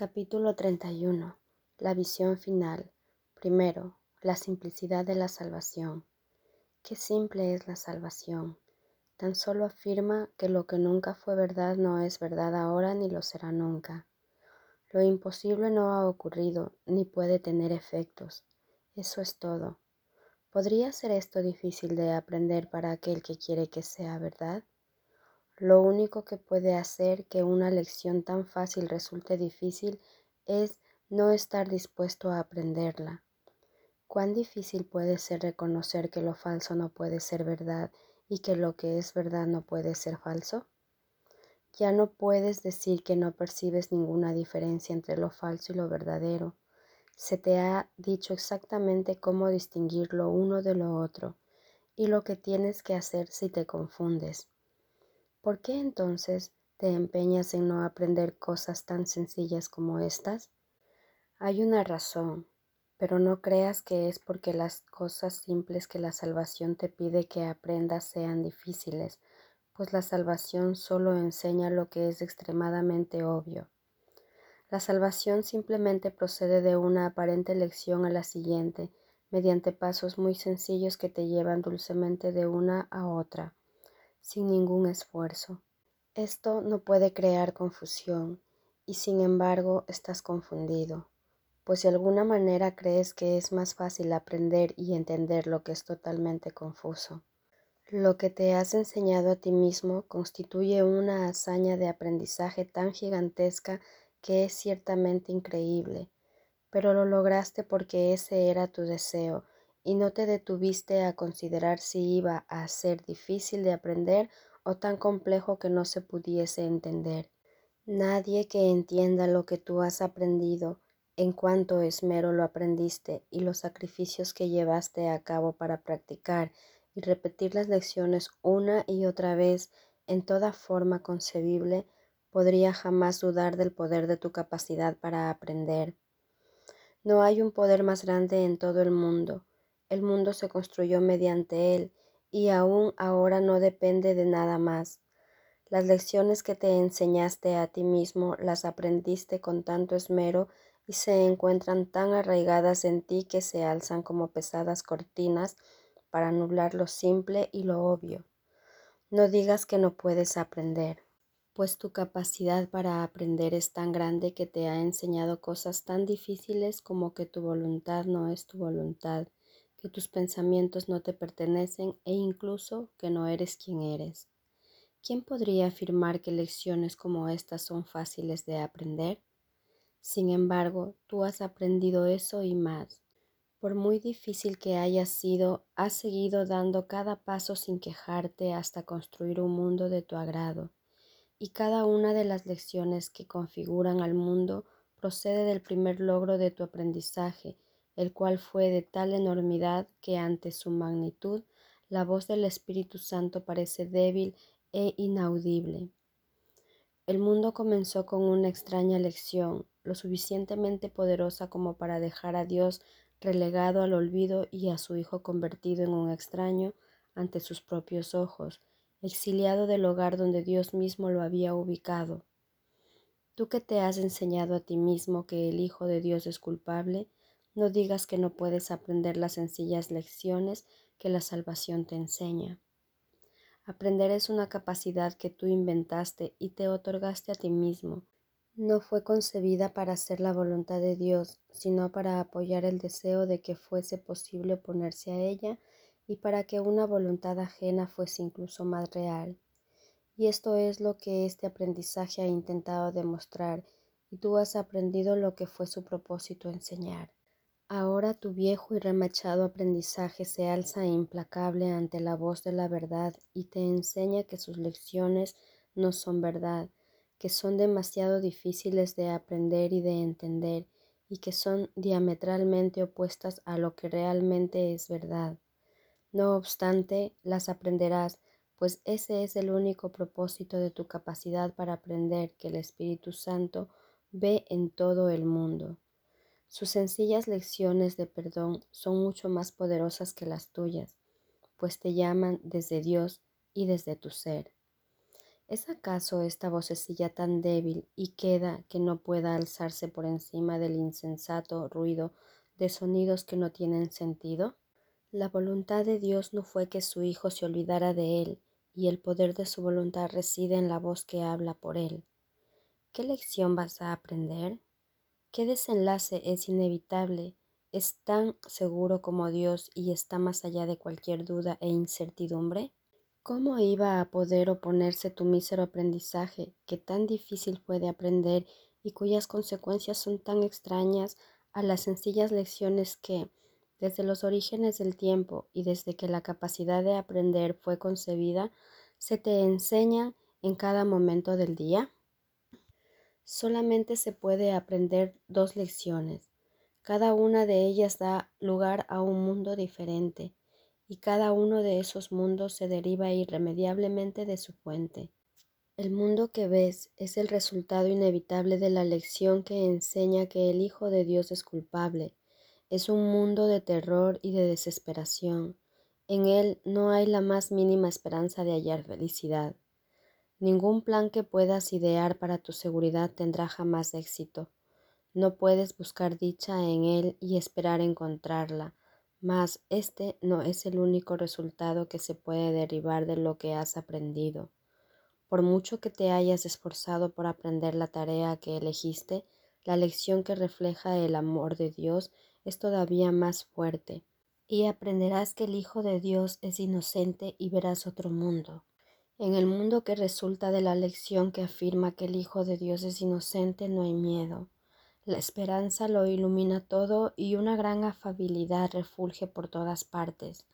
Capítulo 31. La visión final. Primero, la simplicidad de la salvación. Qué simple es la salvación. Tan solo afirma que lo que nunca fue verdad no es verdad ahora ni lo será nunca. Lo imposible no ha ocurrido ni puede tener efectos. Eso es todo. ¿Podría ser esto difícil de aprender para aquel que quiere que sea verdad? Lo único que puede hacer que una lección tan fácil resulte difícil es no estar dispuesto a aprenderla. ¿Cuán difícil puede ser reconocer que lo falso no puede ser verdad y que lo que es verdad no puede ser falso? Ya no puedes decir que no percibes ninguna diferencia entre lo falso y lo verdadero. Se te ha dicho exactamente cómo distinguir lo uno de lo otro y lo que tienes que hacer si te confundes. ¿Por qué entonces te empeñas en no aprender cosas tan sencillas como estas? Hay una razón, pero no creas que es porque las cosas simples que la salvación te pide que aprendas sean difíciles, pues la salvación solo enseña lo que es extremadamente obvio. La salvación simplemente procede de una aparente lección a la siguiente, mediante pasos muy sencillos que te llevan dulcemente de una a otra sin ningún esfuerzo. Esto no puede crear confusión y sin embargo estás confundido, pues de alguna manera crees que es más fácil aprender y entender lo que es totalmente confuso. Lo que te has enseñado a ti mismo constituye una hazaña de aprendizaje tan gigantesca que es ciertamente increíble, pero lo lograste porque ese era tu deseo y no te detuviste a considerar si iba a ser difícil de aprender o tan complejo que no se pudiese entender. Nadie que entienda lo que tú has aprendido, en cuanto esmero lo aprendiste y los sacrificios que llevaste a cabo para practicar y repetir las lecciones una y otra vez en toda forma concebible, podría jamás dudar del poder de tu capacidad para aprender. No hay un poder más grande en todo el mundo, el mundo se construyó mediante él y aún ahora no depende de nada más. Las lecciones que te enseñaste a ti mismo las aprendiste con tanto esmero y se encuentran tan arraigadas en ti que se alzan como pesadas cortinas para nublar lo simple y lo obvio. No digas que no puedes aprender, pues tu capacidad para aprender es tan grande que te ha enseñado cosas tan difíciles como que tu voluntad no es tu voluntad que tus pensamientos no te pertenecen e incluso que no eres quien eres. ¿Quién podría afirmar que lecciones como estas son fáciles de aprender? Sin embargo, tú has aprendido eso y más. Por muy difícil que haya sido, has seguido dando cada paso sin quejarte hasta construir un mundo de tu agrado. Y cada una de las lecciones que configuran al mundo procede del primer logro de tu aprendizaje el cual fue de tal enormidad que ante su magnitud la voz del Espíritu Santo parece débil e inaudible. El mundo comenzó con una extraña lección, lo suficientemente poderosa como para dejar a Dios relegado al olvido y a su Hijo convertido en un extraño ante sus propios ojos, exiliado del hogar donde Dios mismo lo había ubicado. Tú que te has enseñado a ti mismo que el Hijo de Dios es culpable, no digas que no puedes aprender las sencillas lecciones que la salvación te enseña. Aprender es una capacidad que tú inventaste y te otorgaste a ti mismo. No fue concebida para hacer la voluntad de Dios, sino para apoyar el deseo de que fuese posible oponerse a ella y para que una voluntad ajena fuese incluso más real. Y esto es lo que este aprendizaje ha intentado demostrar, y tú has aprendido lo que fue su propósito enseñar. Ahora tu viejo y remachado aprendizaje se alza implacable ante la voz de la verdad y te enseña que sus lecciones no son verdad, que son demasiado difíciles de aprender y de entender y que son diametralmente opuestas a lo que realmente es verdad. No obstante, las aprenderás, pues ese es el único propósito de tu capacidad para aprender que el Espíritu Santo ve en todo el mundo. Sus sencillas lecciones de perdón son mucho más poderosas que las tuyas, pues te llaman desde Dios y desde tu ser. ¿Es acaso esta vocecilla tan débil y queda que no pueda alzarse por encima del insensato ruido de sonidos que no tienen sentido? La voluntad de Dios no fue que su Hijo se olvidara de él, y el poder de su voluntad reside en la voz que habla por él. ¿Qué lección vas a aprender? ¿Qué desenlace es inevitable? ¿Es tan seguro como Dios y está más allá de cualquier duda e incertidumbre? ¿Cómo iba a poder oponerse tu mísero aprendizaje, que tan difícil puede aprender y cuyas consecuencias son tan extrañas a las sencillas lecciones que, desde los orígenes del tiempo y desde que la capacidad de aprender fue concebida, se te enseñan en cada momento del día? Solamente se puede aprender dos lecciones. Cada una de ellas da lugar a un mundo diferente y cada uno de esos mundos se deriva irremediablemente de su fuente. El mundo que ves es el resultado inevitable de la lección que enseña que el Hijo de Dios es culpable. Es un mundo de terror y de desesperación. En él no hay la más mínima esperanza de hallar felicidad. Ningún plan que puedas idear para tu seguridad tendrá jamás éxito. No puedes buscar dicha en él y esperar encontrarla mas este no es el único resultado que se puede derivar de lo que has aprendido. Por mucho que te hayas esforzado por aprender la tarea que elegiste, la lección que refleja el amor de Dios es todavía más fuerte, y aprenderás que el Hijo de Dios es inocente y verás otro mundo. En el mundo que resulta de la lección que afirma que el Hijo de Dios es inocente no hay miedo, la esperanza lo ilumina todo y una gran afabilidad refulge por todas partes.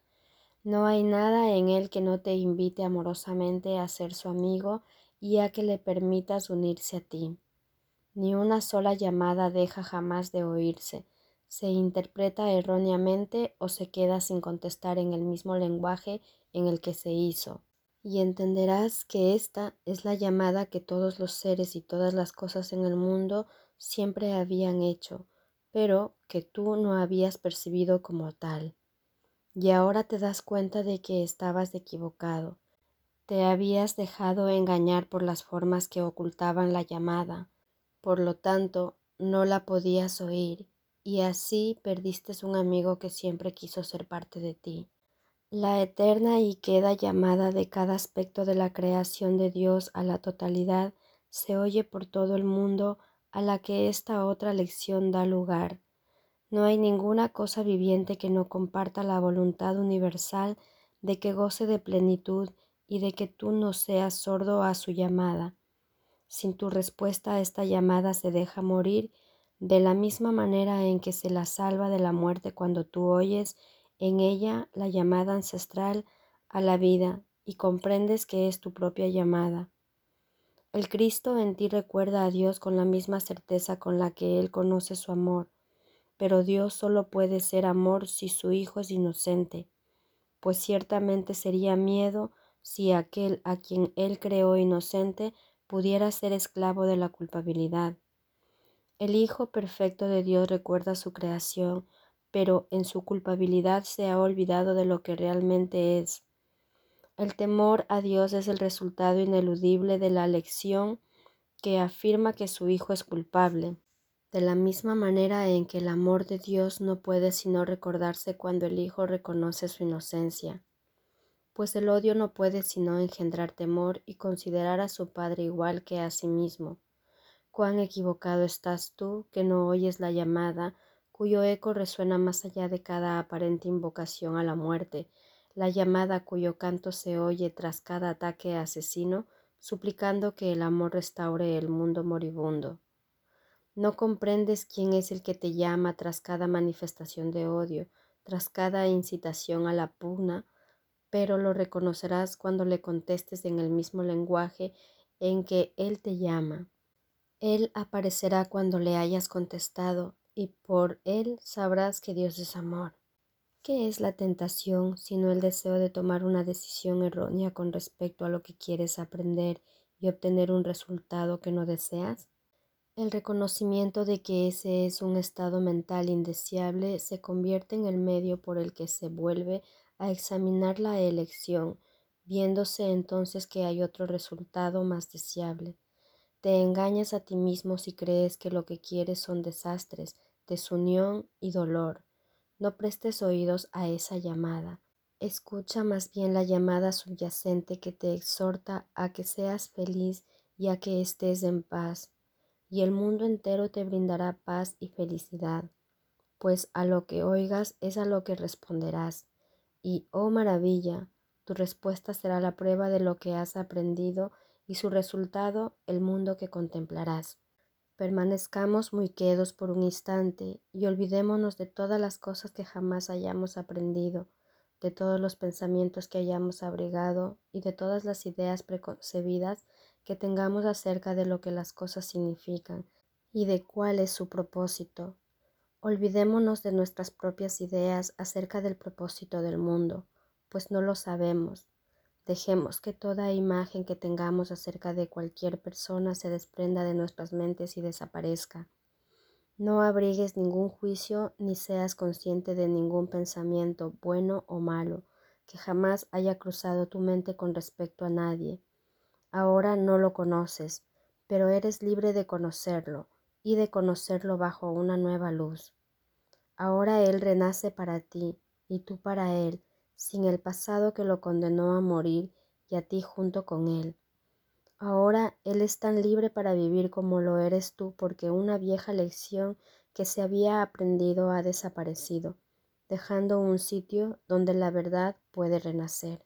No hay nada en él que no te invite amorosamente a ser su amigo y a que le permitas unirse a ti. Ni una sola llamada deja jamás de oírse, se interpreta erróneamente o se queda sin contestar en el mismo lenguaje en el que se hizo. Y entenderás que esta es la llamada que todos los seres y todas las cosas en el mundo siempre habían hecho, pero que tú no habías percibido como tal. Y ahora te das cuenta de que estabas equivocado. Te habías dejado engañar por las formas que ocultaban la llamada, por lo tanto no la podías oír, y así perdiste un amigo que siempre quiso ser parte de ti. La eterna y queda llamada de cada aspecto de la creación de Dios a la totalidad se oye por todo el mundo a la que esta otra lección da lugar. No hay ninguna cosa viviente que no comparta la voluntad universal de que goce de plenitud y de que tú no seas sordo a su llamada. Sin tu respuesta esta llamada se deja morir de la misma manera en que se la salva de la muerte cuando tú oyes en ella la llamada ancestral a la vida y comprendes que es tu propia llamada. El Cristo en ti recuerda a Dios con la misma certeza con la que Él conoce su amor, pero Dios solo puede ser amor si su Hijo es inocente, pues ciertamente sería miedo si aquel a quien Él creó inocente pudiera ser esclavo de la culpabilidad. El Hijo perfecto de Dios recuerda su creación, pero en su culpabilidad se ha olvidado de lo que realmente es el temor a Dios es el resultado ineludible de la lección que afirma que su Hijo es culpable, de la misma manera en que el amor de Dios no puede sino recordarse cuando el Hijo reconoce su inocencia, pues el odio no puede sino engendrar temor y considerar a su Padre igual que a sí mismo. Cuán equivocado estás tú que no oyes la llamada cuyo eco resuena más allá de cada aparente invocación a la muerte, la llamada cuyo canto se oye tras cada ataque asesino, suplicando que el amor restaure el mundo moribundo. No comprendes quién es el que te llama tras cada manifestación de odio, tras cada incitación a la pugna, pero lo reconocerás cuando le contestes en el mismo lenguaje en que Él te llama. Él aparecerá cuando le hayas contestado y por Él sabrás que Dios es amor. ¿Qué es la tentación sino el deseo de tomar una decisión errónea con respecto a lo que quieres aprender y obtener un resultado que no deseas? El reconocimiento de que ese es un estado mental indeseable se convierte en el medio por el que se vuelve a examinar la elección, viéndose entonces que hay otro resultado más deseable. Te engañas a ti mismo si crees que lo que quieres son desastres, desunión y dolor. No prestes oídos a esa llamada. Escucha más bien la llamada subyacente que te exhorta a que seas feliz y a que estés en paz, y el mundo entero te brindará paz y felicidad, pues a lo que oigas es a lo que responderás. Y, oh maravilla, tu respuesta será la prueba de lo que has aprendido y su resultado el mundo que contemplarás. Permanezcamos muy quedos por un instante y olvidémonos de todas las cosas que jamás hayamos aprendido, de todos los pensamientos que hayamos abrigado y de todas las ideas preconcebidas que tengamos acerca de lo que las cosas significan y de cuál es su propósito. Olvidémonos de nuestras propias ideas acerca del propósito del mundo, pues no lo sabemos Dejemos que toda imagen que tengamos acerca de cualquier persona se desprenda de nuestras mentes y desaparezca. No abrigues ningún juicio ni seas consciente de ningún pensamiento, bueno o malo, que jamás haya cruzado tu mente con respecto a nadie. Ahora no lo conoces, pero eres libre de conocerlo y de conocerlo bajo una nueva luz. Ahora Él renace para ti y tú para Él, sin el pasado que lo condenó a morir y a ti junto con él. Ahora Él es tan libre para vivir como lo eres tú porque una vieja lección que se había aprendido ha desaparecido, dejando un sitio donde la verdad puede renacer.